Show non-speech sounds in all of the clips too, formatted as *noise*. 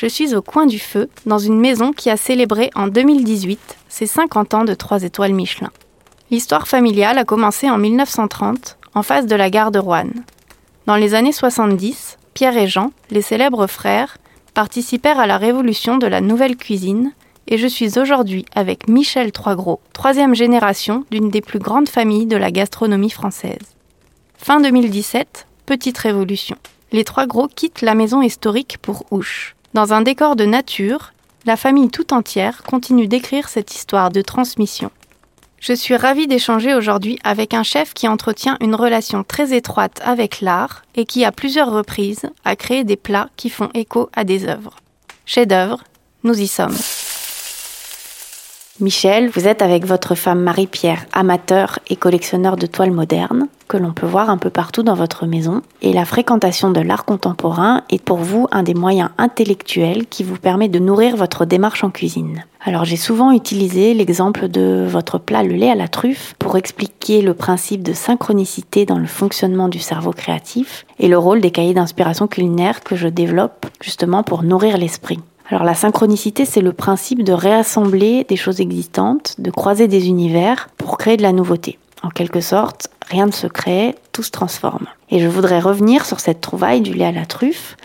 je suis au coin du feu, dans une maison qui a célébré en 2018 ses 50 ans de 3 étoiles Michelin. L'histoire familiale a commencé en 1930, en face de la gare de Rouen. Dans les années 70, Pierre et Jean, les célèbres frères, participèrent à la révolution de la nouvelle cuisine, et je suis aujourd'hui avec Michel Troisgros, troisième génération d'une des plus grandes familles de la gastronomie française. Fin 2017, petite révolution. Les trois gros quittent la maison historique pour Ouche. Dans un décor de nature, la famille tout entière continue d'écrire cette histoire de transmission. Je suis ravie d'échanger aujourd'hui avec un chef qui entretient une relation très étroite avec l'art et qui, à plusieurs reprises, a créé des plats qui font écho à des œuvres. Chef-d'œuvre, nous y sommes. Michel, vous êtes avec votre femme Marie-Pierre, amateur et collectionneur de toiles modernes, que l'on peut voir un peu partout dans votre maison. Et la fréquentation de l'art contemporain est pour vous un des moyens intellectuels qui vous permet de nourrir votre démarche en cuisine. Alors j'ai souvent utilisé l'exemple de votre plat le lait à la truffe pour expliquer le principe de synchronicité dans le fonctionnement du cerveau créatif et le rôle des cahiers d'inspiration culinaire que je développe justement pour nourrir l'esprit. Alors la synchronicité, c'est le principe de réassembler des choses existantes, de croiser des univers pour créer de la nouveauté. En quelque sorte, rien ne se crée, tout se transforme. Et je voudrais revenir sur cette trouvaille du lait à la truffe.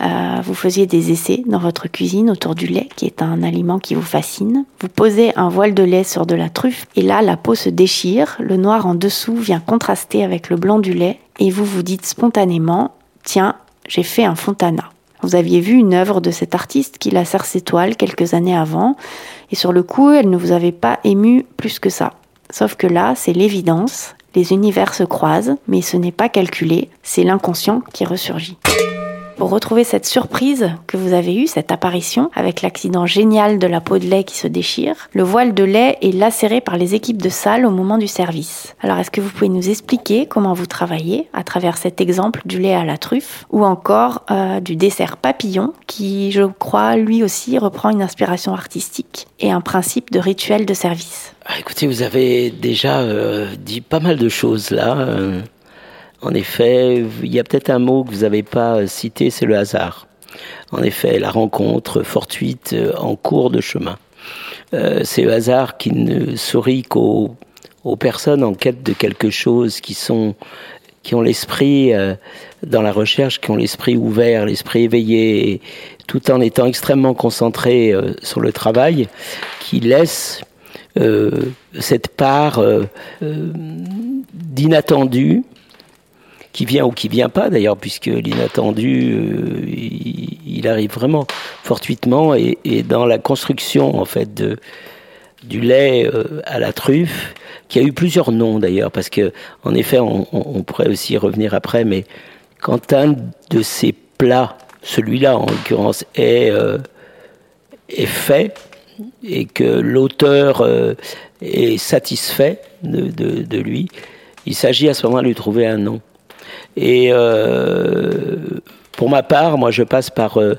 Euh, vous faisiez des essais dans votre cuisine autour du lait, qui est un aliment qui vous fascine. Vous posez un voile de lait sur de la truffe, et là, la peau se déchire, le noir en dessous vient contraster avec le blanc du lait, et vous vous dites spontanément, tiens, j'ai fait un fontana. Vous aviez vu une œuvre de cet artiste qui la serre ses toiles quelques années avant, et sur le coup, elle ne vous avait pas ému plus que ça. Sauf que là, c'est l'évidence, les univers se croisent, mais ce n'est pas calculé, c'est l'inconscient qui ressurgit. Pour retrouver cette surprise que vous avez eue, cette apparition, avec l'accident génial de la peau de lait qui se déchire, le voile de lait est lacéré par les équipes de salle au moment du service. Alors est-ce que vous pouvez nous expliquer comment vous travaillez à travers cet exemple du lait à la truffe ou encore euh, du dessert papillon qui, je crois, lui aussi reprend une inspiration artistique et un principe de rituel de service? Ah, Écoutez, vous avez déjà euh, dit pas mal de choses là. Euh, en effet, il y a peut-être un mot que vous n'avez pas cité, c'est le hasard. En effet, la rencontre fortuite euh, en cours de chemin. Euh, c'est le hasard qui ne sourit qu'aux aux personnes en quête de quelque chose qui sont qui ont l'esprit euh, dans la recherche, qui ont l'esprit ouvert, l'esprit éveillé, tout en étant extrêmement concentré sur le travail, qui laisse cette part d'inattendu qui vient ou qui vient pas d'ailleurs, puisque l'inattendu, euh, il, arrive vraiment fortuitement et, dans la construction en fait du lait euh, à la truffe, qui a eu plusieurs noms d'ailleurs, parce que en effet, on, pourrait aussi y revenir après, mais quand un de ces plats, celui-là en l'occurrence, est euh, est fait et que l'auteur est satisfait de, de, de lui, il s'agit à ce moment-là de lui trouver un nom. Et euh, pour ma part, moi, je passe par euh,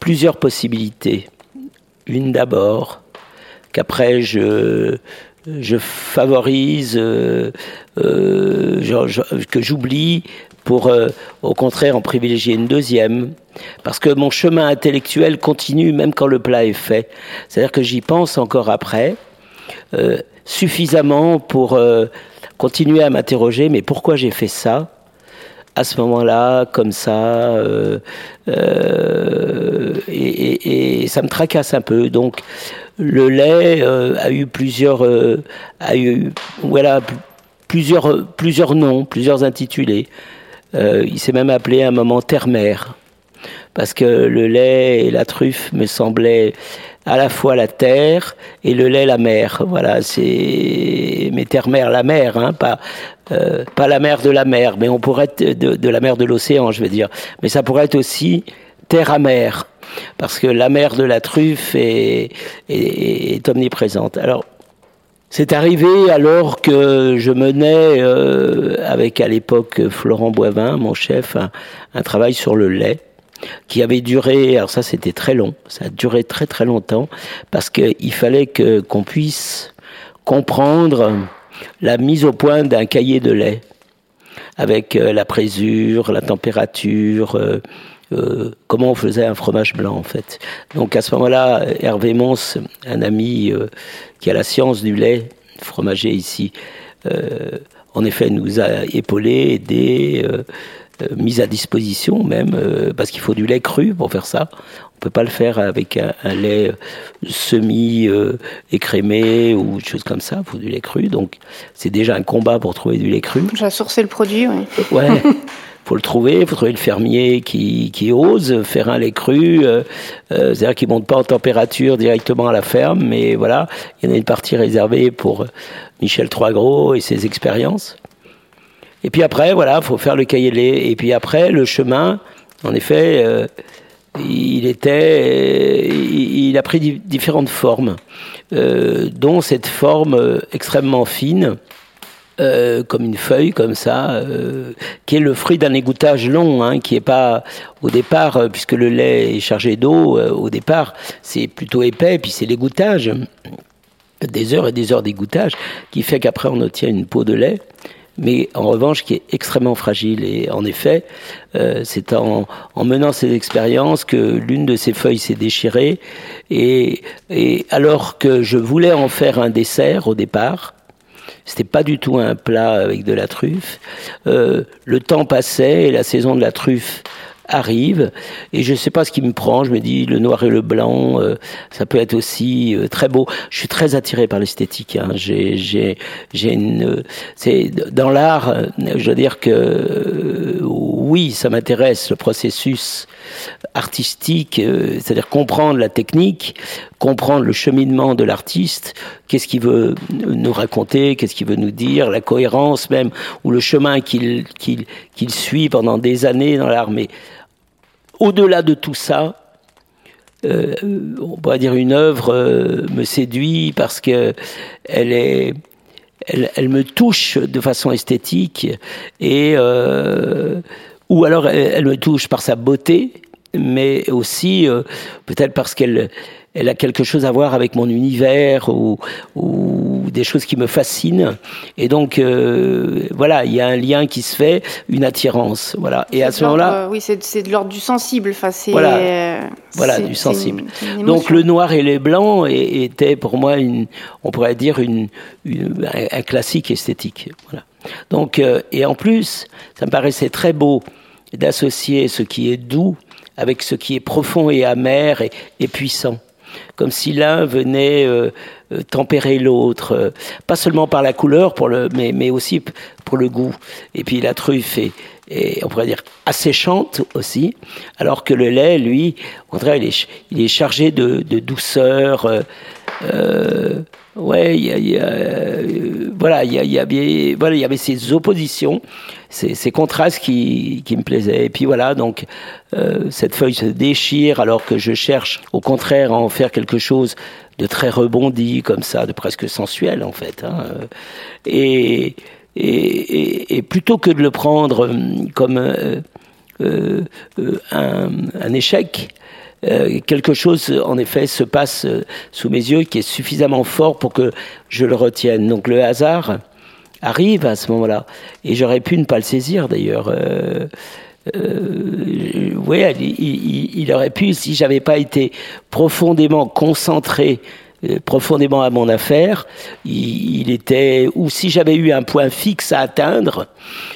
plusieurs possibilités. Une d'abord, qu'après je, je favorise, euh, que j'oublie pour au contraire en privilégier une deuxième, parce que mon chemin intellectuel continue même quand le plat est fait. C'est-à-dire que j'y pense encore après, suffisamment pour continuer à m'interroger, mais pourquoi j'ai fait ça? À ce moment-là, comme ça, euh, euh, et, ça me tracasse un peu. Donc, le lait a eu plusieurs, a eu, voilà, plusieurs, plusieurs noms, plusieurs intitulés. il s'est même appelé à un moment terre-mère parce que le lait et la truffe me semblaient à la fois la terre et le lait la mer. Voilà, c'est mais terre-mer la mer, hein, pas euh, pas la mer de la mer, mais on pourrait être de, la mer de l'océan, je veux dire. Mais ça pourrait être aussi terre à mer, parce que la mer de la truffe est, est, omniprésente. Alors c'est arrivé alors que je menais, euh, avec à l'époque Florent Boivin, mon chef, un travail sur le lait qui avait duré, alors ça c'était très long, ça a duré très très longtemps, parce qu'il fallait que qu'on puisse comprendre la mise au point d'un cahier de lait, avec euh, la présure, la température, euh, euh, comment on faisait un fromage blanc en fait. Donc à ce moment-là, Hervé Mons, un ami qui a la science du lait, fromager ici, en effet nous a épaulés, aidés mise à disposition même, euh, parce qu'il faut du lait cru pour faire ça. On peut pas le faire avec un, lait euh, semi écrémé ou chose comme ça. Il faut du lait cru. Donc c'est déjà un combat pour trouver du lait cru. J'ai sourcé le produit, oui. Ouais. *laughs* faut le trouver, il faut trouver le fermier qui, qui ose faire un lait cru, c'est-à-dire qui monte pas en température directement à la ferme, mais voilà, il y en a une partie réservée pour Michel Troisgros et ses expériences. Et puis après, voilà, faut faire le cahier. Et puis après, le chemin, en effet, euh, il était, il a pris différentes formes, euh, dont cette forme euh, extrêmement fine. comme une feuille comme ça, qui est le fruit d'un égouttage long, hein, qui est pas au départ, puisque le lait est chargé d'eau, au départ c'est plutôt épais, puis c'est l'égouttage, des heures et des heures d'égouttage, qui fait qu'après on obtient une peau de lait mais en revanche qui est extrêmement fragile. Et en effet, euh, c'est en, en, menant ces expériences que l'une de ces feuilles s'est déchirée. Et, et, alors que je voulais en faire un dessert au départ, c'était pas du tout un plat avec de la truffe. Euh, le temps passait et la saison de la truffe arrive et je sais pas ce qui me prend. Je me dis le noir et le blanc, euh, ça peut être aussi euh, très beau. Je suis très attiré par l'esthétique. Hein. J'ai j'ai j'ai une c'est dans l'art. Euh, je veux dire que oui, ça m'intéresse le processus artistique, c'est-à-dire comprendre la technique, comprendre le cheminement de l'artiste, qu'est-ce qu'il veut nous raconter, qu'est-ce qu'il veut nous dire, la cohérence même ou le chemin qu'il qu'il qu'il suit pendant des années dans l'art. Au-delà de tout ça, euh, on pourrait dire une œuvre euh, me séduit parce que elle, me touche de façon esthétique et euh, ou alors elle, me touche par sa beauté, mais aussi peut-être parce qu'elle elle a quelque chose à voir avec mon univers ou, ou des choses qui me fascinent. Et donc, euh, voilà, il y a un lien qui se fait, une attirance. Voilà. Et à ce moment-là. oui, c'est de l'ordre du sensible. Enfin, voilà, euh, voilà du sensible. donc, le noir et les blancs étaient pour moi, une, on pourrait dire, une, un, classique esthétique. Voilà. Donc, euh, et en plus, ça me paraissait très beau d'associer ce qui est doux avec ce qui est profond et amer et puissant comme si l'un venait euh, euh, tempérer l'autre, euh, pas seulement par la couleur, mais, mais aussi pour le goût. Et puis la truffe est, on pourrait dire asséchante aussi, alors que le lait, lui, au contraire, il est, il est chargé de, douceur. Ouais, il y a, voilà, il y, a, y avait, y avait ces oppositions, ces, ces contrastes qui, qui me plaisaient. Et puis voilà, donc euh, cette feuille se déchire alors que je cherche, au contraire, à en faire quelque chose de très rebondi comme ça, de presque sensuel en fait. Hein. Et, et, et, plutôt que de le prendre comme euh, euh, un, un échec, euh, quelque chose, en effet, se passe euh, sous mes yeux qui est suffisamment fort pour que je le retienne. Donc le hasard arrive à ce moment-là. Et j'aurais pu ne pas le saisir, d'ailleurs. Euh, euh, oui, il, il, aurait pu, si j'avais pas été profondément concentré profondément à mon affaire. Il, était, ou si j'avais eu un point fixe à atteindre,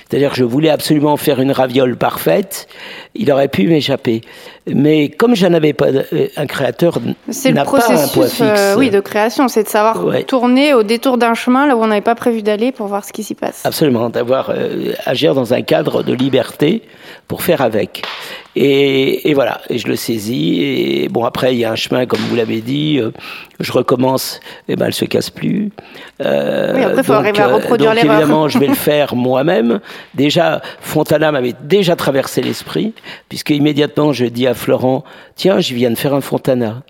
c'est-à-dire que je voulais absolument faire une raviole parfaite, il aurait pu m'échapper. Mais comme je n'avais pas euh, un créateur un point fixe. Euh, oui, de création, c'est de savoir tourner au détour d'un chemin là où on n'avait pas prévu d'aller pour voir ce qui s'y passe. Absolument, d'avoir euh, agir dans un cadre de liberté pour faire avec. Et, et, voilà, et je le saisis. Et bon, après, il y a un chemin, comme vous l'avez dit. je recommence, et ben, elle se casse plus. Euh, oui, après, il faut arriver à reproduire l'erreur. évidemment, je vais le *laughs* faire moi-même. Déjà, Fontana m'avait déjà traversé l'esprit, puisque immédiatement, je dis Florent, tiens, je viens de faire un Fontana.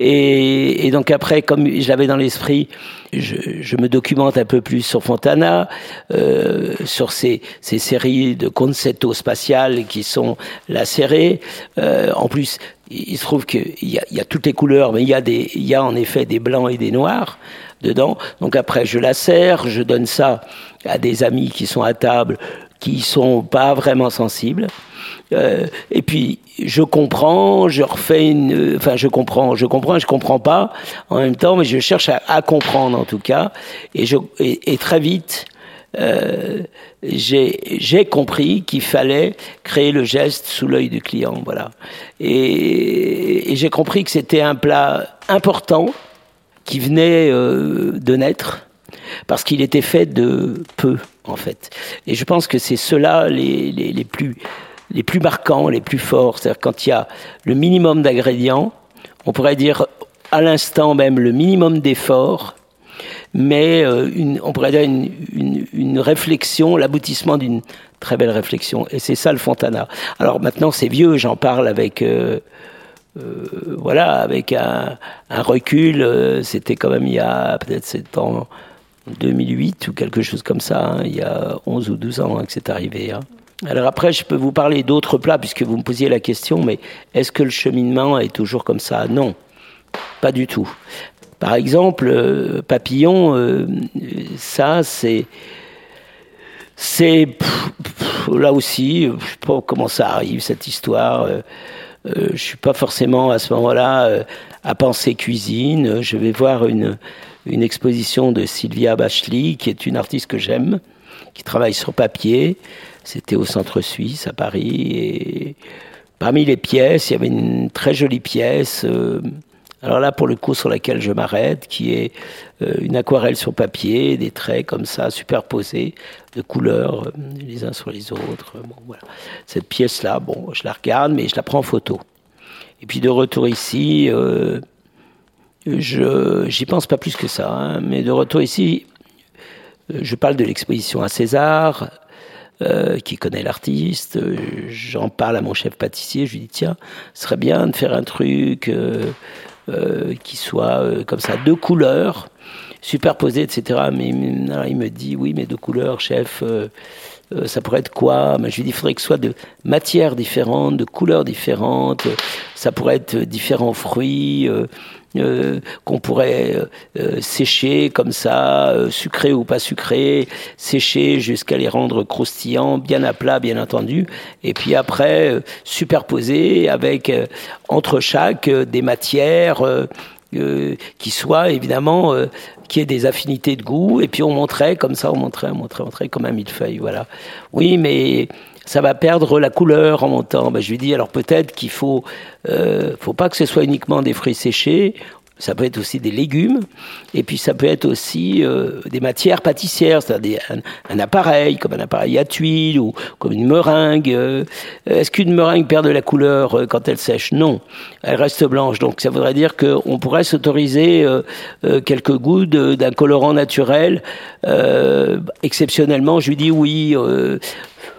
Et, donc après, comme je l'avais dans l'esprit, je, me documente un peu plus sur Fontana, euh, sur ces, ces, séries de concerto spatiales qui sont lacérées. Euh, en plus, il se trouve qu'il y a, y a toutes les couleurs, mais il y a y a en effet des blancs et des noirs dedans. Donc après, je la serre, je donne ça à des amis qui sont à table, qui sont pas vraiment sensibles. Euh, et puis je comprends, je refais une, enfin je comprends, je comprends, je comprends pas en même temps, mais je cherche à, à comprendre en tout cas, et, je, et, très vite. Euh, j'ai compris qu'il fallait créer le geste sous l'œil du client, voilà. Et, et j'ai compris que c'était un plat important qui venait euh, de naître parce qu'il était fait de peu en fait. Et je pense que c'est ceux-là les, les, les, plus les plus marquants, les plus forts. C'est-à-dire quand il y a le minimum d'ingrédients, on pourrait dire à l'instant même le minimum d'efforts, mais euh, une, on pourrait dire une, une, une réflexion, l'aboutissement d'une très belle réflexion. Et c'est ça le Fontana. Alors maintenant c'est vieux, j'en parle avec euh, euh, voilà, avec un, un recul. Euh, c'était quand même il y a peut-être c'est en 2008 ou quelque chose comme ça, hein, il y a 11 ou 12 ans hein, que c'est arrivé. Hein. Alors après, je peux vous parler d'autres plats puisque vous me posiez la question, mais est-ce que le cheminement est toujours comme ça? Non, pas du tout. Par exemple, euh, papillon, euh, ça c'est c'est là aussi, je sais pas comment ça arrive cette histoire. Euh, je suis pas forcément à ce moment-là à penser cuisine. Je vais voir une une exposition de Sylvia Bachely, qui est une artiste que j'aime, qui travaille sur papier. C'était au centre suisse à Paris. Et parmi les pièces, il y avait une très jolie pièce. Euh, alors là, pour le coup, sur laquelle je m'arrête, qui est euh, une aquarelle sur papier, des traits comme ça, superposés, de couleurs euh, les uns sur les autres. Bon, voilà. Cette pièce-là, bon, je la regarde, mais je la prends en photo. Et puis de retour ici, je j'y pense pas plus que ça, hein, mais de retour ici, je parle de l'exposition à César, euh, qui connaît l'artiste. J'en parle à mon chef pâtissier. Je lui dis tiens, ce serait bien de faire un truc euh, euh, qui soit euh, comme ça, deux couleurs superposées, etc. Mais il me dit oui, mais deux couleurs, chef. Euh, euh, ça pourrait être quoi? Mais je lui dis, il faudrait que ce soit de matières différentes, de couleurs différentes. Ça pourrait être différents fruits. Euh, euh, qu'on pourrait euh, sécher comme ça, euh, sucré ou pas sucré, sécher jusqu'à les rendre croustillants, bien à plat, bien entendu, et puis après superposer avec entre chaque des matières qui soient évidemment qui aient des affinités de goût, et puis on montrait comme ça, on montrait, on montrait, on montrait comme un millefeuille, voilà. Oui, mais ça va perdre la couleur en montant. Ben, je lui dis alors peut-être qu'il faut, euh, faut pas que ce soit uniquement des fruits séchés. Ça peut être aussi des légumes, et puis ça peut être aussi euh, des matières pâtissières, c'est-à-dire un, appareil, comme un appareil à tuiles ou comme une meringue. Euh, Est-ce qu'une meringue perd de la couleur euh, quand elle sèche? Non, elle reste blanche. Donc ça voudrait dire qu'on pourrait s'autoriser euh, quelques goûts d'un colorant naturel. exceptionnellement, je lui dis oui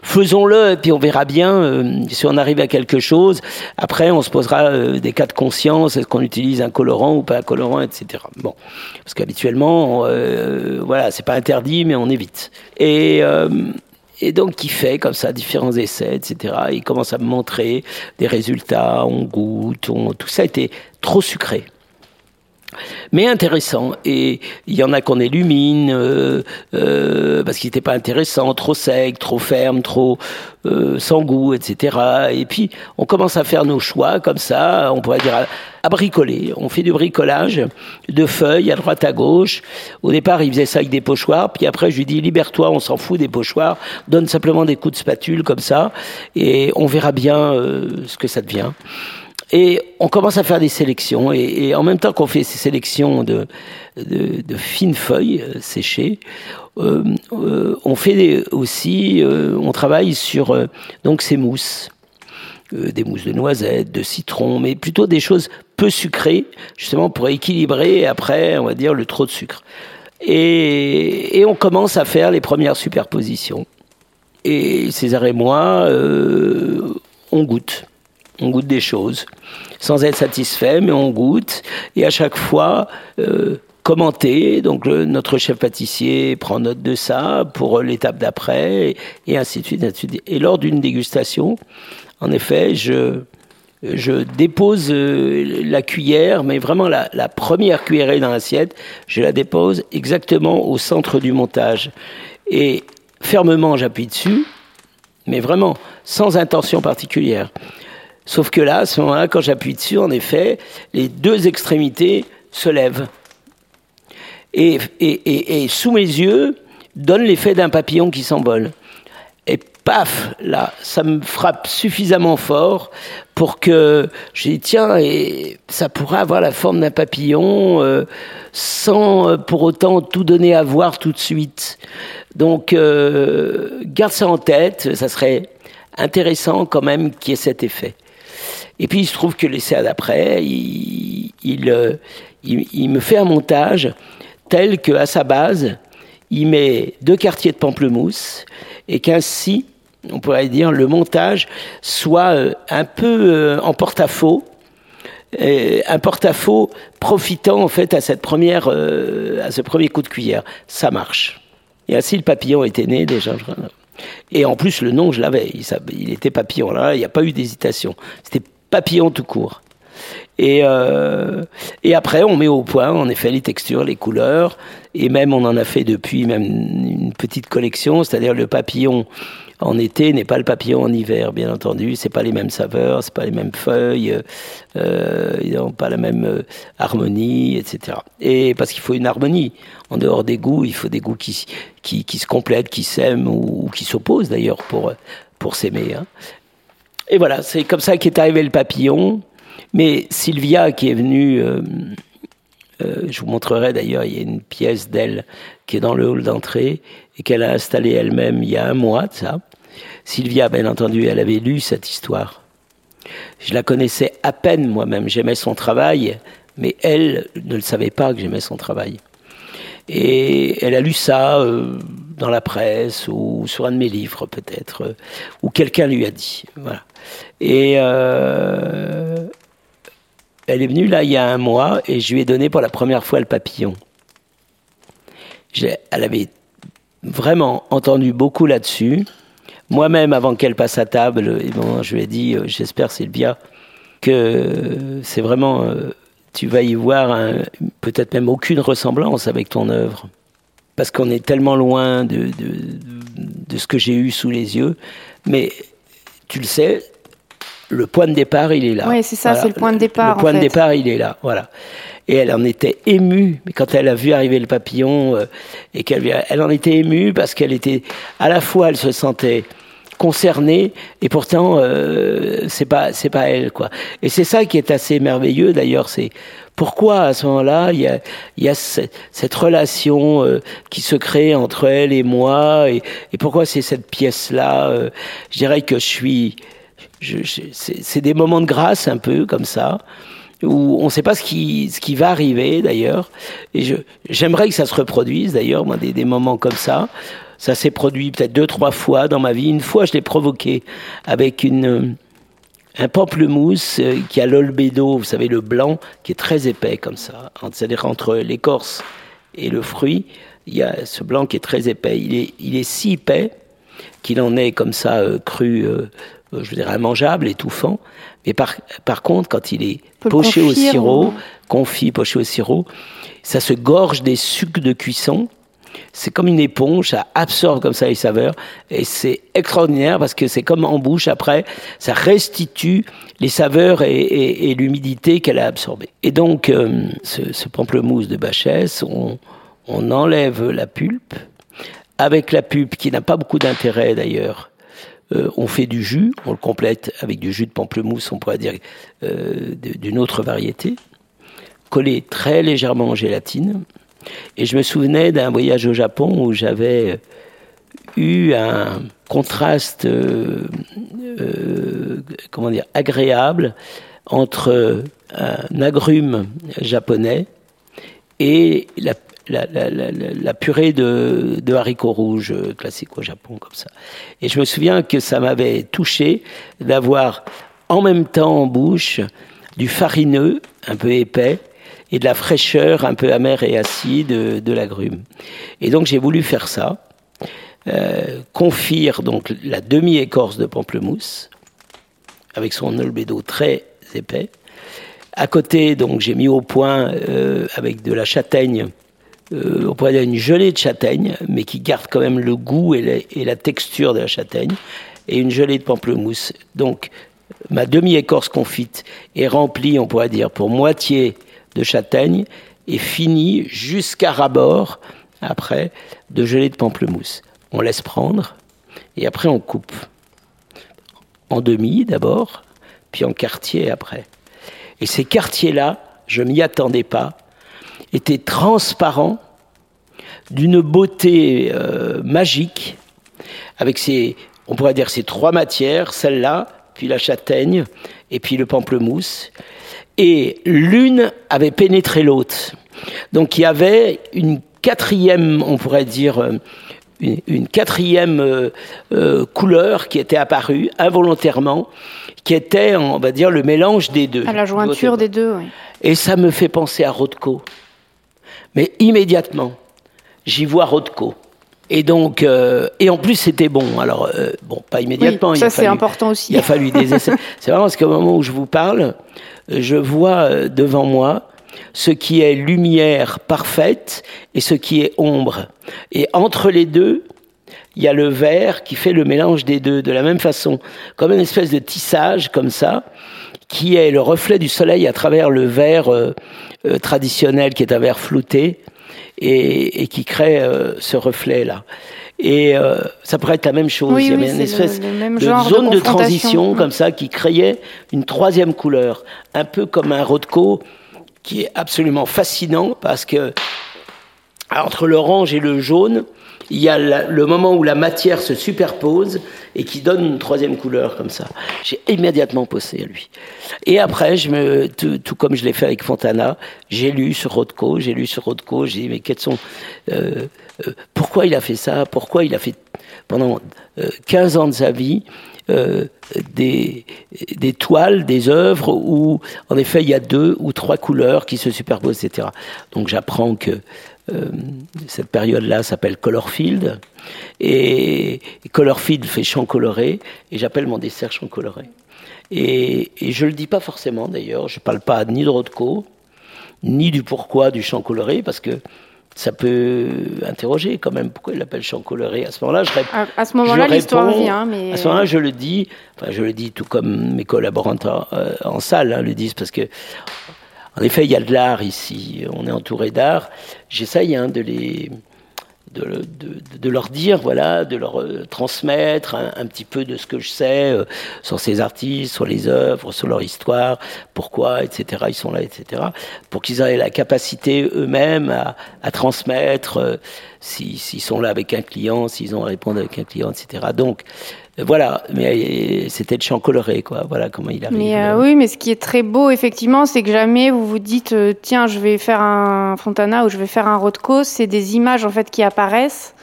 faisons-le et puis on verra bien euh, si on arrive à quelque chose. Après, on se posera euh, des cas de conscience est-ce qu'on utilise un colorant ou pas un colorant, etc. Bon, parce qu'habituellement, euh, voilà, c'est pas interdit, mais on évite. Et euh, donc, il fait comme ça différents essais, etc. Il commence à me montrer des résultats, on goûte, on... tout ça était trop sucré. Mais intéressant. Et il y en a qu'on illumine euh, euh, parce qu'il n'était pas intéressant, trop sec, trop ferme, trop euh, sans goût, etc. Et puis on commence à faire nos choix comme ça, on pourrait dire à, bricoler. On fait du bricolage de feuilles à droite à gauche. Au départ, il faisait ça avec des pochoirs, puis après je lui dis libère-toi, on s'en fout des pochoirs, donne simplement des coups de spatule comme ça, et on verra bien ce que ça devient. Et on commence à faire des sélections. Et, en même temps qu'on fait ces sélections de, de, fines feuilles euh, séchées, euh, euh, on fait aussi, on travaille sur donc ces mousses, des mousses de noisettes, de citron, mais plutôt des choses peu sucrées, justement pour équilibrer après, on va dire, le trop de sucre. Et on commence à faire les premières superpositions. Et César et moi, on goûte on goûte des choses sans être satisfait, mais on goûte et à chaque fois euh, commenter. Donc notre chef pâtissier prend note de ça pour l'étape d'après et, ainsi de suite. Et lors d'une dégustation, en effet, je je dépose euh, la cuillère, mais vraiment la, la première cuillerée dans l'assiette, je la dépose exactement au centre du montage. Et fermement, j'appuie dessus, mais vraiment sans intention particulière. Sauf que là, à ce moment-là, quand j'appuie dessus, en effet, les deux extrémités se lèvent. Et, sous mes yeux, donne l'effet d'un papillon qui s'envole. Et paf, là, ça me frappe suffisamment fort pour que j'ai dit, tiens, ça pourrait avoir la forme d'un papillon euh, sans euh, pour autant tout donner à voir tout de suite. Donc, euh, garde ça en tête, ça serait intéressant quand même qu'il y ait cet effet. Et puis il se trouve que l'essai d'après, il, euh, il, il, me fait un montage tel qu'à sa base, il met deux quartiers de pamplemousse et qu'ainsi, on pourrait dire, le montage soit euh, un peu euh, en porte-à-faux, un porte-à-faux profitant en fait à cette première, à ce premier coup de cuillère. Ça marche. Et ainsi le papillon était né déjà. Et en plus, le nom, je l'avais. Il, était papillon. Là, il n'y a pas eu d'hésitation. C'était papillon tout court. Et, euh, et après, on met au point, en effet, les textures, les couleurs, et même on en a fait depuis même une petite collection, c'est-à-dire le papillon en été n'est pas le papillon en hiver, bien entendu. C'est pas les mêmes saveurs, c'est pas les mêmes feuilles, euh, ils n'ont pas la même euh, harmonie, etc. Et parce qu'il faut une harmonie. En dehors des goûts, il faut des goûts qui, qui, qui se complètent, qui s'aiment ou, qui s'opposent d'ailleurs pour, pour s'aimer. Hein. Et voilà, c'est comme ça qu'est arrivé le papillon. Mais Sylvia, qui est venue, euh, euh, je vous montrerai d'ailleurs, il y a une pièce d'elle qui est dans le hall d'entrée et qu'elle a installée elle-même il y a un mois de ça. Sylvia, bien entendu, elle avait lu cette histoire. Je la connaissais à peine moi-même, j'aimais son travail, mais elle ne le savait pas que j'aimais son travail. Et elle a lu ça euh, dans la presse ou sur un de mes livres peut-être, euh, ou quelqu'un lui a dit. Voilà. Et euh, elle est venue là il y a un mois et je lui ai donné pour la première fois le papillon. Elle avait vraiment entendu beaucoup là-dessus. Moi-même, avant qu'elle passe à table, je lui ai dit, j'espère Sylvia, que c'est vraiment tu vas y voir peut-être même aucune ressemblance avec ton œuvre. Parce qu'on est tellement loin de, de, de ce que j'ai eu sous les yeux. Mais tu le sais, le point de départ, il est là. Oui, c'est ça, c'est le point de départ. Le, point de départ, il est là, voilà. Et elle en était émue quand elle a vu arriver le papillon euh, et qu'elle elle en était émue parce qu'elle était à la fois, elle se sentait concernée et pourtant euh, c'est pas c'est pas elle quoi. Et c'est ça qui est assez merveilleux d'ailleurs, c'est pourquoi à ce moment-là il y a y a cette relation euh, qui se crée entre elle et moi et, et pourquoi c'est cette pièce là. Euh, je dirais que je suis je, c'est des moments de grâce un peu comme ça où on ne sait pas ce qui, ce qui va arriver d'ailleurs. Et j'aimerais que ça se reproduise d'ailleurs, moi, des, des moments comme ça. Ça s'est produit peut-être deux, trois fois dans ma vie. Une fois, je l'ai provoqué avec une, euh, un pamplemousse euh, qui a l'olbédo, vous savez, le blanc, qui est très épais comme ça. C'est-à-dire entre l'écorce et le fruit, il y a ce blanc qui est très épais. Il est, il est si épais qu'il en est comme ça euh, cru je veux dire, immangeable, étouffant. Mais par, par contre, quand il est poché au sirop, confit, poché au sirop, ça se gorge des sucs de cuisson. C'est comme une éponge, ça absorbe comme ça les saveurs. Et c'est extraordinaire parce que c'est comme en bouche après, ça restitue les saveurs et, l'humidité qu'elle a absorbée. Et donc, euh, ce, pamplemousse de Bachès, on, on enlève la pulpe. Avec la pulpe, qui n'a pas beaucoup d'intérêt d'ailleurs, euh, on fait du jus, on le complète avec du jus de pamplemousse, on pourrait dire euh, d'une autre variété, collé très légèrement en gélatine. Et je me souvenais d'un voyage au Japon où j'avais eu un contraste, euh, comment dire, agréable entre un agrume japonais et la purée de, de, haricots rouges euh, classique au Japon, comme ça. Et je me souviens que ça m'avait touché d'avoir en même temps en bouche du farineux, un peu épais, et de la fraîcheur un peu amère et acide de, de l'agrume. Et donc j'ai voulu faire ça, euh, confire donc la demi-écorce de pamplemousse, avec son olbédo très épais. À côté, donc, j'ai mis au point euh, avec de la châtaigne euh, on pourrait dire une gelée de châtaigne, mais qui garde quand même le goût et la, texture de la châtaigne, et une gelée de pamplemousse. Donc, ma demi-écorce confite est remplie, on pourrait dire, pour moitié de châtaigne, et finie jusqu'à rabord, après, de gelée de pamplemousse. On laisse prendre, et après on coupe. En demi d'abord, puis en quartier après. Et ces quartiers-là, je m'y attendais pas, était transparent, d'une beauté euh, magique, avec ses, on pourrait dire ces trois matières, celle-là, puis la châtaigne, et puis le pamplemousse. Et l'une avait pénétré l'autre. Donc il y avait une quatrième, on pourrait dire, euh, une, quatrième euh, couleur qui était apparue involontairement, qui était, on va dire, le mélange des deux. À la jointure des deux, oui. Et ça me fait penser à Rothko. Mais immédiatement, j'y vois Rothko. Et donc, euh, et en plus c'était bon. Alors, euh, bon, pas immédiatement. ça c'est important aussi. Il a fallu des essais. *laughs* c'est vraiment parce qu'au moment où je vous parle, je vois euh, devant moi ce qui est lumière parfaite et ce qui est ombre. Et entre les deux, il y a le vert qui fait le mélange des deux de la même façon, comme une espèce de tissage comme ça, qui est le reflet du soleil à travers le verre euh, traditionnel qui est un verre flouté et, et qui crée euh, ce reflet-là. Et euh, ça pourrait être la même chose. Il y avait une espèce de zone de, transition comme ça qui créait une troisième couleur, un peu comme un Rothko qui est absolument fascinant parce que entre l'orange et le jaune, il y a le moment où la matière se superpose et qui donne une troisième couleur comme ça. J'ai immédiatement posé à lui. Et après, je me, tout, comme je l'ai fait avec Fontana, j'ai lu sur Rothko, j'ai lu sur Rothko, j'ai dit mais quels sont, euh, euh, pourquoi il a fait ça, pourquoi il a fait pendant 15 euh, ans de sa vie des, des toiles, des œuvres où, en effet, il y a deux ou trois couleurs qui se superposent, etc. Donc j'apprends que euh, cette période-là s'appelle Colorfield. Et, Colorfield fait champ coloré, et j'appelle mon dessert champ coloré. Et, et je le dis pas forcément d'ailleurs, je parle pas ni de Rothko, ni du pourquoi du champ coloré, parce que ça peut interroger quand même pourquoi il l'appelle champ coloré. À ce moment-là, je réponds. À, ce moment-là, l'histoire vient, mais à ce moment-là, je le dis. Enfin, je le dis tout comme mes collaborateurs en, euh, en salle hein, le disent parce que en effet, il y a de l'art ici, on est entouré d'art. J'essaye hein, de les, de, de, leur dire, voilà, de leur euh, transmettre un, petit peu de ce que je sais euh, sur ces artistes, sur les œuvres, sur leur histoire, pourquoi, etc. Ils sont là, etc. Pour qu'ils aient la capacité eux-mêmes à, transmettre euh, s'ils sont là avec un client, s'ils ont à répondre avec un client, etc. Donc, voilà, mais c'était le champ coloré, quoi. Voilà comment il arrive. Mais euh, oui, mais ce qui est très beau, effectivement, c'est que jamais vous vous dites, euh, tiens, je vais faire un Fontana ou je vais faire un Rothko. C'est des images en fait qui apparaissent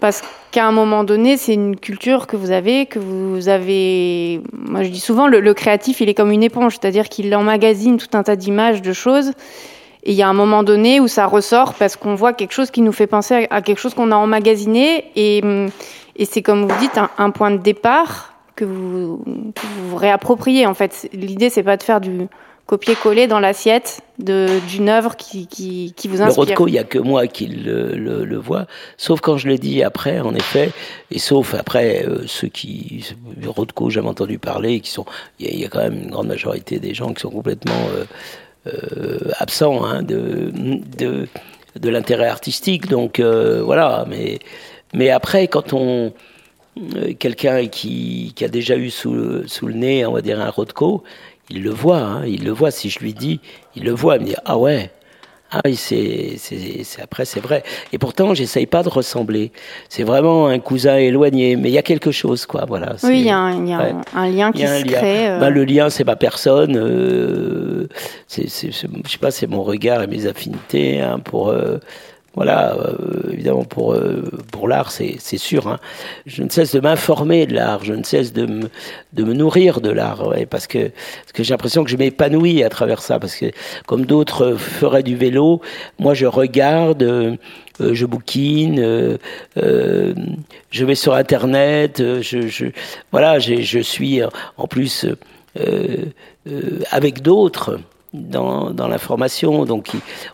parce qu'à un moment donné, c'est une culture que vous avez, que vous avez. Moi, je dis souvent, le, créatif, il est comme une éponge, c'est-à-dire qu'il emmagasine tout un tas d'images, de choses. Et il y a un moment donné où ça ressort parce qu'on voit quelque chose qui nous fait penser à quelque chose qu'on a emmagasiné et hum, et c'est comme vous dites un, point de départ que vous, vous réappropriez en fait. L'idée c'est pas de faire du copier-coller dans l'assiette d'une œuvre qui, qui, qui, vous inspire. Le Rothko, il n'y a que moi qui le, le, le, vois, sauf quand je le dis après, en effet, et sauf après euh, ceux qui, Rothko, j'avais entendu parler, qui sont, il y, a quand même une grande majorité des gens qui sont complètement euh, euh, absents hein, de, de, de l'intérêt artistique, donc voilà, mais, mais après, quand on, euh, quelqu'un qui, qui, a déjà eu sous, sous le nez, on va dire, un Rothko, il le voit, hein, il le voit. Si je lui dis, il le voit, il me dit ah ouais, ah oui, c'est, c'est, après c'est vrai. Et pourtant, j'essaye pas de ressembler. C'est vraiment un cousin éloigné, mais il y a quelque chose, quoi. Voilà. Oui, il y a, un, y a ouais. un, lien qui se crée. Euh... Ben, le lien, c'est ma personne. Euh, c'est, c'est, je sais pas, c'est mon regard et mes affinités hein, pour. Euh, voilà, euh, évidemment pour euh, pour l'art, c'est sûr. Hein. Je ne cesse de m'informer de l'art, je ne cesse de me de me nourrir de l'art, parce que parce que j'ai l'impression que je m'épanouis à travers ça, parce que comme d'autres feraient du vélo, moi je regarde. Euh, je bouquine, je vais sur Internet, je, je voilà, je suis en plus avec d'autres dans, dans l'information. Donc,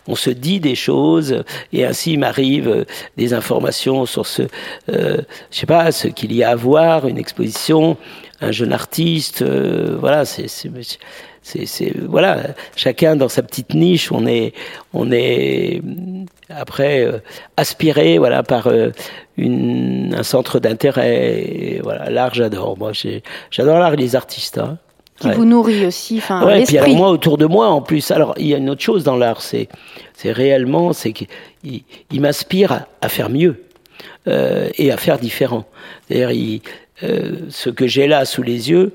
on se dit des choses et ainsi m'arrive des informations sur ce, euh, je sais pas, ce qu'il y a à voir, une exposition, un jeune artiste. Euh, voilà, c'est voilà chacun dans sa petite niche on est on est après euh, aspiré voilà par un centre d'intérêt voilà l'art j'adore moi j'adore l'art et les artistes hein qui ouais. vous nourrit aussi. Enfin, ouais, et puis alors moi autour de moi en plus. Alors il y a une autre chose dans l'art, c'est c'est réellement c'est qu'il il, m'inspire à, à, faire mieux euh, et à faire différent. C'est-à-dire euh, ce que j'ai là sous les yeux.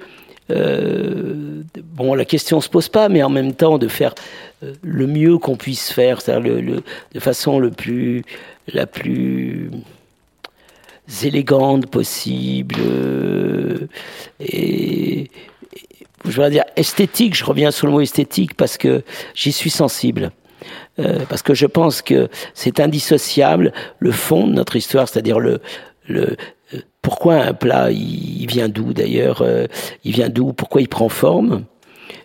Euh, bon, la question se pose pas, mais en même temps de faire le mieux qu'on puisse faire, c'est-à-dire le, le, de façon le plus, la plus élégante possible et je vais dire esthétique, je reviens sur le mot esthétique parce que j'y suis sensible. Euh, parce que je pense que c'est indissociable le fond de notre histoire, c'est-à-dire le, le euh, pourquoi un plat, il, il vient d'où d'ailleurs, euh, il vient d'où, pourquoi il prend forme,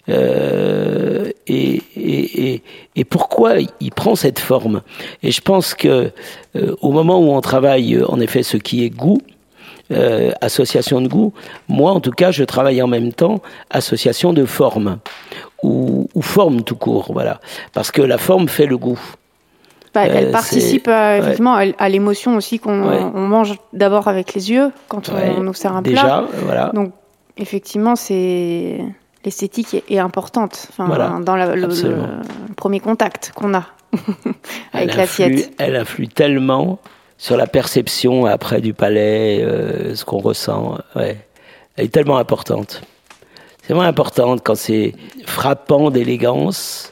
euh, et, et, et, et, pourquoi il prend cette forme. Et je pense que euh, au moment où on travaille, en effet, ce qui est goût, euh, association de goût. Moi, en tout cas, je travaille en même temps association de forme ou, ou forme tout court, voilà, parce que la forme fait le goût. Bah, elle euh, participe euh, effectivement ouais. à, l'émotion aussi qu'on ouais. on mange d'abord avec les yeux quand on, ouais. on nous sert un Déjà, plat. Voilà. Donc effectivement, c'est l'esthétique est, est, importante enfin, voilà. dans la, le, le, premier contact qu'on a *laughs* avec l'assiette. Elle influe tellement sur la perception après du palais, euh, ce qu'on ressent. Ouais. Elle est tellement importante. C'est vraiment importante quand c'est frappant d'élégance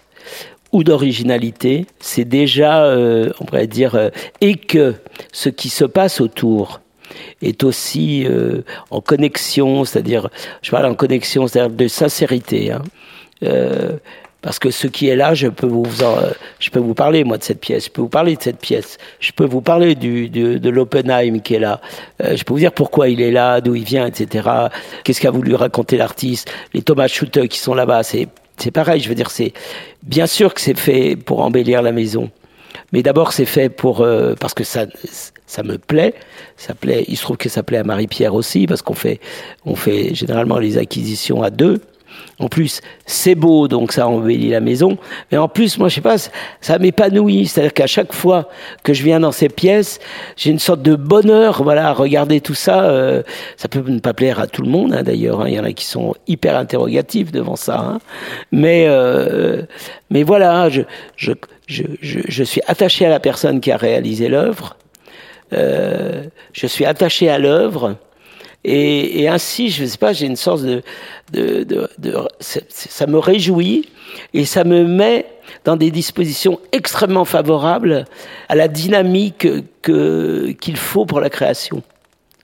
ou d'originalité. C'est déjà, euh, on pourrait dire, euh, et que ce qui se passe autour est aussi euh, en connexion, c'est-à-dire, je parle en connexion, c'est-à-dire de sincérité. Hein. Parce que ce qui est là, je peux vous en, je peux vous parler moi de cette pièce, je peux vous parler de cette pièce, je peux vous parler du, du de l'Oppenheim qui est là, euh, je peux vous dire pourquoi il est là, d'où il vient, etc. Qu'est-ce qu'a voulu raconter l'artiste, les Thomas Schutte qui sont là-bas, c'est c'est pareil, je veux dire c'est bien sûr que c'est fait pour embellir la maison, mais d'abord c'est fait pour euh, parce que ça ça me plaît, ça plaît, il se trouve que ça plaît à Marie-Pierre aussi parce qu'on fait on fait généralement les acquisitions à deux en plus, c'est beau, donc ça embellit la maison. Mais en plus, moi, je sais pas, ça m'épanouit. C'est-à-dire qu'à chaque fois que je viens dans ces pièces, j'ai une sorte de bonheur, voilà, à regarder tout ça. Euh, ça peut ne pas plaire à tout le monde, hein, d'ailleurs. Hein. Il y en a qui sont hyper interrogatifs devant ça. Hein. Mais, euh, mais voilà, je, je, je, je, suis attaché à la personne qui a réalisé l'œuvre. Euh, je suis attaché à l'œuvre. Et, et, ainsi, je ne sais pas, j'ai une sorte de, de, de, de ça me réjouit et ça me met dans des dispositions extrêmement favorables à la dynamique que qu'il faut pour la création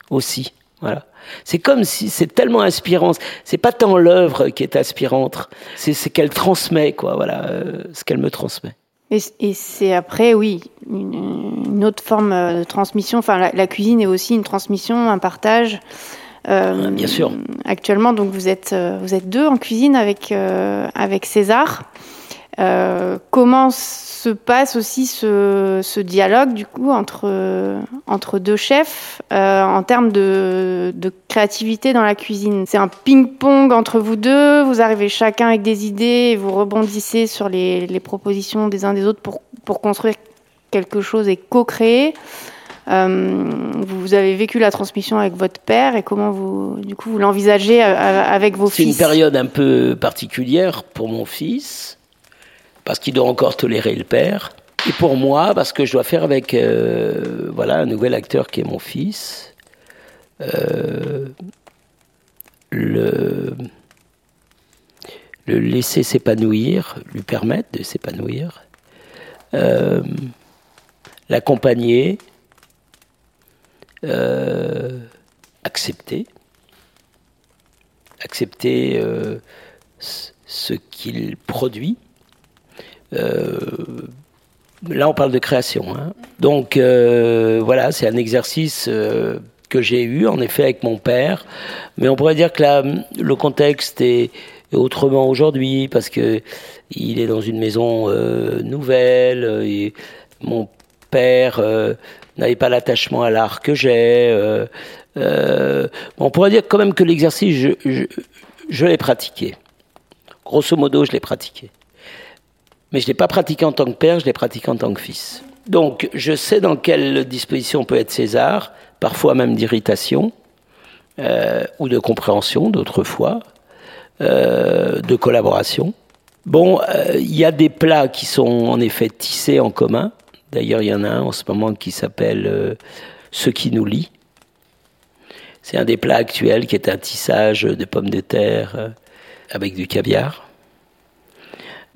aussi. Voilà. C'est comme si c'est tellement inspirant. C'est pas tant l'œuvre qui est inspirante, c'est ce qu'elle transmet, quoi. Voilà, euh, ce qu'elle me transmet. Et, et c'est après, oui, une, une, autre forme de transmission. Enfin, la, la, cuisine est aussi une transmission, un partage. Euh, Bien sûr. Actuellement, donc vous êtes, euh, vous êtes deux en cuisine avec, euh, avec César. Euh, comment se passe aussi ce, ce, dialogue du coup entre, entre deux chefs euh, en termes de, de, créativité dans la cuisine? C'est un ping-pong entre vous deux, vous arrivez chacun avec des idées et vous rebondissez sur les, les propositions des uns des autres pour, pour construire quelque chose et co-créer. Euh, vous avez vécu la transmission avec votre père et comment vous, du coup, vous l'envisagez avec vos fils C'est une période un peu particulière pour mon fils parce qu'il doit encore tolérer le père. Et pour moi, parce que je dois faire avec euh, voilà, un nouvel acteur qui est mon fils. Euh, le, laisser s'épanouir, lui permettre de s'épanouir, euh, l'accompagner, accepter, accepter ce qu'il produit là, on parle de création. Hein. Donc, euh, voilà, c'est un exercice euh, que j'ai eu, en effet, avec mon père. Mais on pourrait dire que là, le contexte est, autrement aujourd'hui, parce que il est dans une maison euh, nouvelle. Et mon père n'avait pas l'attachement à l'art que j'ai. on pourrait dire quand même que l'exercice, je l'ai pratiqué. Grosso modo, je l'ai pratiqué. Mais je ne l'ai pas pratiqué en tant que père, je l'ai pratiqué en tant que fils. Donc je sais dans quelle disposition peut être César, parfois même d'irritation, euh, ou de compréhension d'autres fois, euh, de collaboration. Bon, il euh, y a des plats qui sont en effet tissés en commun. D'ailleurs, il y en a un en ce moment qui s'appelle Ce qui nous lie. C'est un des plats actuels qui est un tissage de pommes de terre avec du caviar.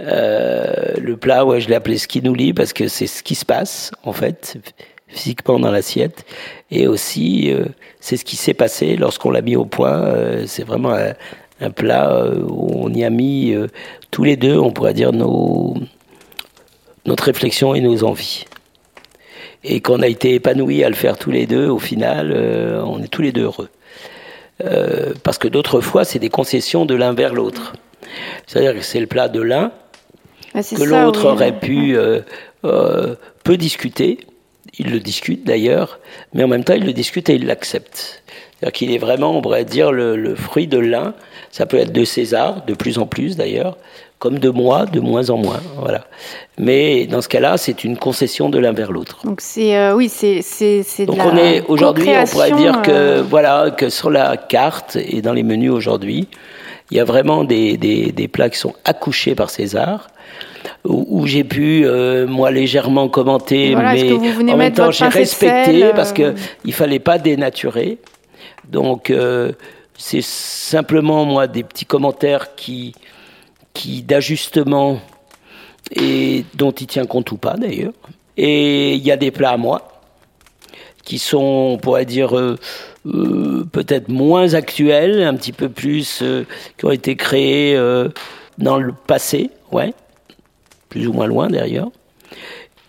Euh, le plat, ouais, je l'ai appelé skinouli parce que c'est ce qui se passe, en fait, physiquement dans l'assiette. Et aussi, euh, c'est ce qui s'est passé lorsqu'on l'a mis au point. Euh, c'est vraiment un, plat où on y a mis tous les deux, on pourrait dire, nos, notre réflexion et nos envies. Et qu'on a été épanouis à le faire tous les deux, au final, on est tous les deux heureux. parce que d'autres fois, c'est des concessions de l'un vers l'autre. C'est-à-dire que c'est le plat de l'un Ah, que l'autre oui. aurait pu euh, euh, peut discuter. Il le discute d'ailleurs, mais en même temps il le discute et il l'accepte. C'est-à-dire qu'il est vraiment, on pourrait dire, le, le fruit de l'un. Ça peut être de César, de plus en plus d'ailleurs, comme de moi, de moins en moins. Voilà. Mais dans ce cas-là, c'est une concession de l'un vers l'autre. Donc c'est euh, oui, c'est c'est Donc on est aujourd'hui, on pourrait dire que euh... voilà que sur la carte et dans les menus aujourd'hui, il y a vraiment des, des, des plats qui sont accouchés par César où, où j'ai pu euh, moi légèrement commenter, voilà, mais en même temps j'ai respecté euh... parce que il fallait pas dénaturer. Donc euh, c'est simplement moi des petits commentaires qui qui d'ajustement et dont il tient compte ou pas d'ailleurs. Et il y a des plats à moi qui sont, on pourrait dire, euh, euh, peut-être moins actuels, un petit peu plus, euh, qui ont été créés euh, dans le passé, ouais, plus ou moins loin d'ailleurs.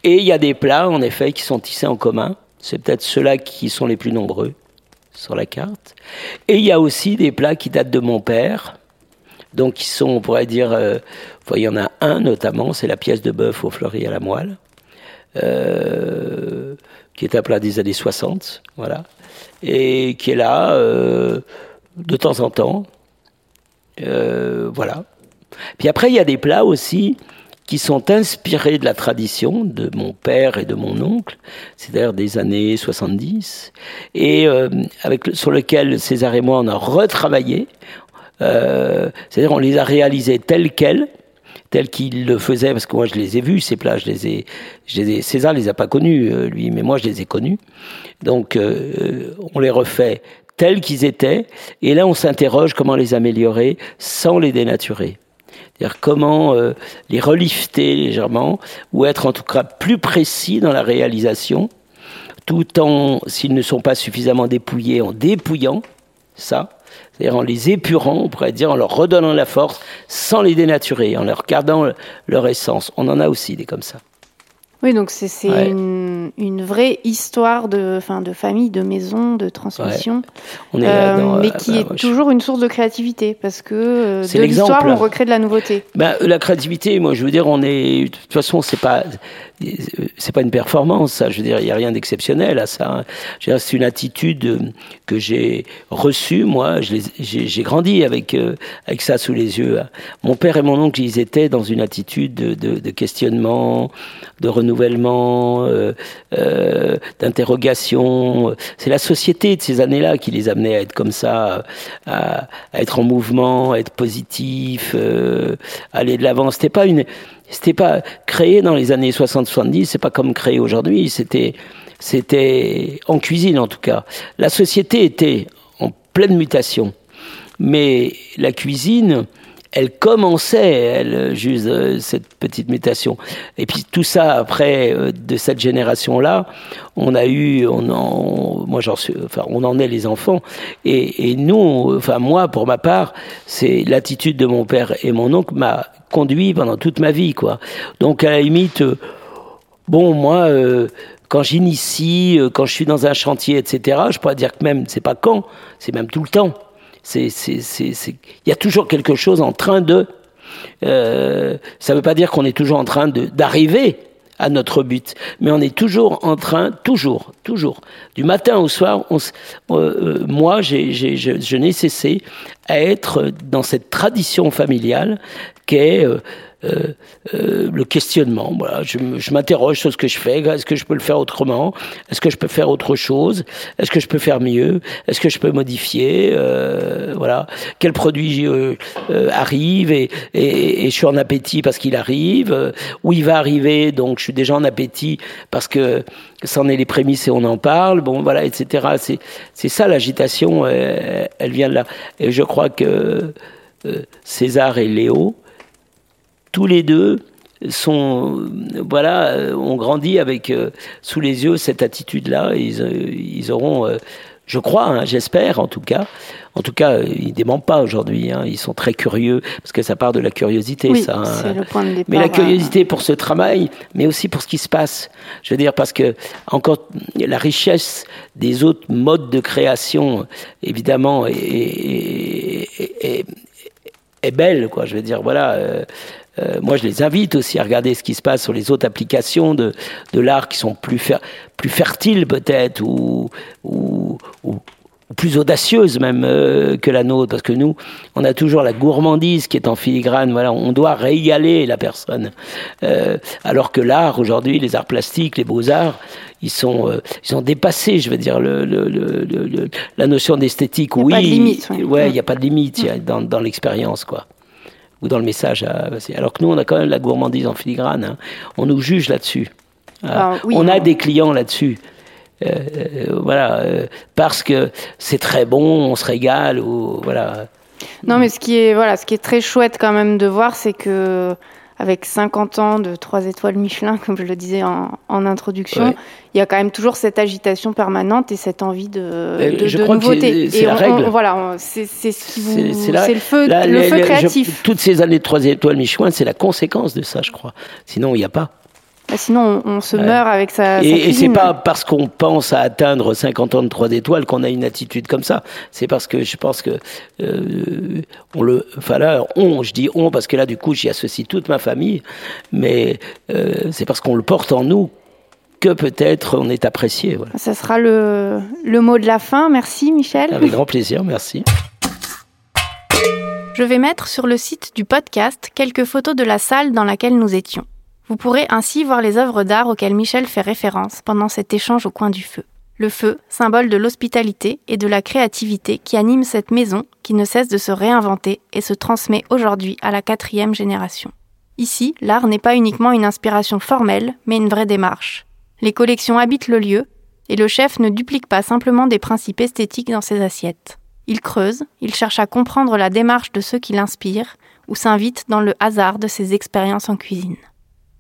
Et il y a des plats, en effet, qui sont tissés en commun. C'est peut-être ceux-là qui sont les plus nombreux sur la carte. Et il y a aussi des plats qui datent de mon père, donc qui sont, on pourrait dire, euh, il y en a un notamment, c'est la pièce de bœuf au fleuri à la moelle, euh, qui est un plat des années 60, voilà, et qui est là euh, de temps en temps, euh, voilà. Puis après, il y a des plats aussi qui sont inspirés de la tradition de mon père et de mon oncle, c'est-à-dire des années 70, et euh, avec, sur lequel César et moi on a retravaillé. Euh, c'est-à-dire on les a réalisés tels quels, tels qu'il le faisait, parce que moi je les ai vus ces plats, je les ai, je les ai César les a pas connus euh, lui, mais moi je les ai connus. Donc euh, on les refait tels qu'ils étaient, et là on s'interroge comment les améliorer sans les dénaturer. C'est-à-dire comment euh, les relifter légèrement, ou être en tout cas plus précis dans la réalisation, tout en, s'ils ne sont pas suffisamment dépouillés, en dépouillant ça, c'est-à-dire en les épurant, on pourrait dire, en leur redonnant la force, sans les dénaturer, en leur gardant leur essence. On en a aussi des comme ça. Oui, donc c'est ouais. une une, une vraie histoire de, fin, de famille, de maison, de transmission, euh, mais qui est toujours une source de créativité parce que euh, de l'histoire, on recrée de la nouveauté. Ben, la créativité, moi, je veux dire, on est de toute façon, c'est pas c'est pas une performance, ça. Je veux dire, il y a rien d'exceptionnel à ça. C'est une attitude que j'ai reçue, moi. J'ai grandi avec avec ça sous les yeux. Mon père et mon oncle, ils étaient dans une attitude de, de, de questionnement, de renouvellement, euh, euh, d'interrogation. C'est la société de ces années-là qui les amenait à être comme ça, à, être en mouvement, à être positif, euh, aller de l'avant. C'était pas une, c'était pas créé dans les années 60-70. C'est pas comme créé aujourd'hui. C'était, c'était en cuisine en tout cas. La société était en pleine mutation, mais la cuisine elle commençait, elle, juste euh, cette petite mutation. Et puis tout ça, après, euh, de cette génération-là, on a eu, on en, moi j'en suis, enfin, on en est les enfants. Et, et nous, enfin, moi, pour ma part, c'est l'attitude de mon père et mon oncle m'a conduit pendant toute ma vie, quoi. Donc, à la limite, euh, bon, moi, quand j'initie, quand je suis dans un chantier, etc., je pourrais dire que même, c'est pas quand, c'est même tout le temps. Il y a toujours quelque chose en train de. Euh, ça ne veut pas dire qu'on est toujours en train d'arriver à notre but, mais on est toujours en train, toujours, toujours, du matin au soir. On, euh, euh, moi, j'ai, j'ai, je, je n'ai cessé à être dans cette tradition familiale qu'est euh, euh, euh, le questionnement. Voilà, je, m'interroge sur ce que je fais. Est-ce que je peux le faire autrement? Est-ce que je peux faire autre chose? Est-ce que je peux faire mieux? Est-ce que je peux modifier? Euh, Voilà, quel produit euh, euh, arrive et, et, et, je suis en appétit parce qu'il arrive. où il va arriver? Donc je suis déjà en appétit parce que c'en est les prémices et on en parle. Bon, voilà, etc. C'est c'est ça l'agitation. Elle, elle, vient de là. Et je crois que César et Léo tous les deux sont voilà ont grandi avec euh, sous les yeux cette attitude là ils, euh, ils auront euh, je crois hein, j'espère en tout cas. En tout cas ils démentent pas aujourd'hui hein, ils sont très curieux parce que ça part de la curiosité oui, ça hein. le point de départ, mais la curiosité pour ce travail mais aussi pour ce qui se passe. Je veux dire parce que encore la richesse des autres modes de création évidemment est, est, est, est belle quoi. Je veux dire voilà euh, euh, moi, je les invite aussi à regarder ce qui se passe sur les autres applications de, de l'art qui sont plus, fer plus fertiles peut-être ou, ou, ou, plus audacieuses même euh, que la nôtre, parce que nous, on a toujours la gourmandise qui est en filigrane. Voilà, on doit régaler la personne, euh, alors que l'art aujourd'hui, les arts plastiques, les beaux arts, ils sont, euh, ils ont dépassé, je veux dire, le, le, le, la notion d'esthétique. Oui, il ouais, n'y a pas de limite dans, dans l'expérience, quoi ou dans le message. À, alors que nous, on a quand même la gourmandise en filigrane. Hein. On nous juge là-dessus. Ah, oui, on a des clients là-dessus. Euh, euh, voilà, euh, parce que c'est très bon, on se régale, ou voilà. Non, mais ce qui est voilà, ce qui est très chouette quand même de voir, c'est que avec 50 ans de 3 étoiles Michelin, comme je le disais en, en introduction, ouais. il y a quand même toujours cette agitation permanente et cette envie de, de, je de crois nouveauté. C'est la règle. On, voilà, c'est ce qui vous, c'est le feu, le créatif. Je, toutes ces années de 3 étoiles Michelin, c'est la conséquence de ça, je crois. Sinon, il n'y a pas. Bah, sinon, on, on se ouais. meurt avec sa. Et, sa et c'est pas parce qu'on pense à atteindre 50 ans de 3 étoiles qu'on a une attitude comme ça. C'est parce que je pense que euh, on le. Enfin là, on, je dis on parce que là, du coup, j'y associe toute ma famille. Mais euh, c'est parce qu'on le porte en nous que peut-être on est apprécié. Voilà. Ça sera le, le mot de la fin. Merci, Michel. Avec grand plaisir, merci. Je vais mettre sur le site du podcast quelques photos de la salle dans laquelle nous étions. Vous pourrez ainsi voir les œuvres d'art auxquelles Michel fait référence pendant cet échange au coin du feu. Le feu, symbole de l'hospitalité et de la créativité qui anime cette maison qui ne cesse de se réinventer et se transmet aujourd'hui à la quatrième génération. Ici, l'art n'est pas uniquement une inspiration formelle, mais une vraie démarche. Les collections habitent le lieu, et le chef ne duplique pas simplement des principes esthétiques dans ses assiettes. Il creuse, il cherche à comprendre la démarche de ceux qui l'inspirent, ou s'invite dans le hasard de ses expériences en cuisine.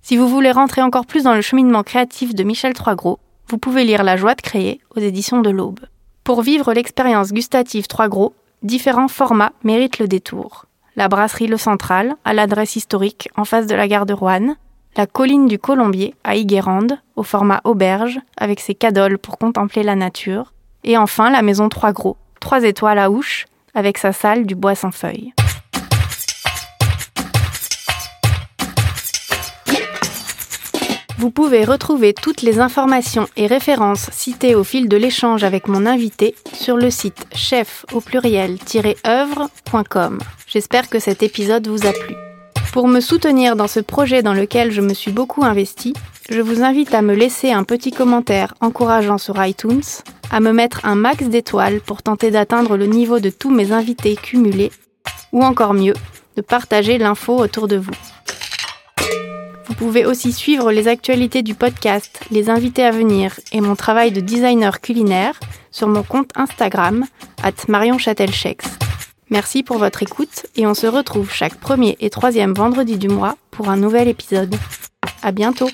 Si vous voulez rentrer encore plus dans le cheminement créatif de Michel Troisgros, vous pouvez lire La joie de créer aux éditions de l'Aube. Pour vivre l'expérience gustative Troisgros, différents formats méritent le détour. La brasserie Le Central, à l'adresse historique en face de la gare de Roanne, la colline du Colombier à Iguérande, au format auberge, avec ses cadoles pour contempler la nature, et enfin la maison Trois Gros, trois étoiles à Ouche, avec sa salle du bois sans feuilles. Vous pouvez retrouver toutes les informations et références citées au fil de l'échange avec mon invité sur le site chef au pluriel-œuvre.com. J'espère que cet épisode vous a plu. Pour me soutenir dans ce projet dans lequel je me suis beaucoup investi, je vous invite à me laisser un petit commentaire encourageant sur iTunes, à me mettre un max d'étoiles pour tenter d'atteindre le niveau de tous mes invités cumulés, ou encore mieux, de partager l'info autour de vous. Vous pouvez aussi suivre les actualités du podcast, les invités à venir et mon travail de designer culinaire sur mon compte Instagram, at Marion Merci pour votre écoute et on se retrouve chaque premier et troisième vendredi du mois pour un nouvel épisode. À bientôt!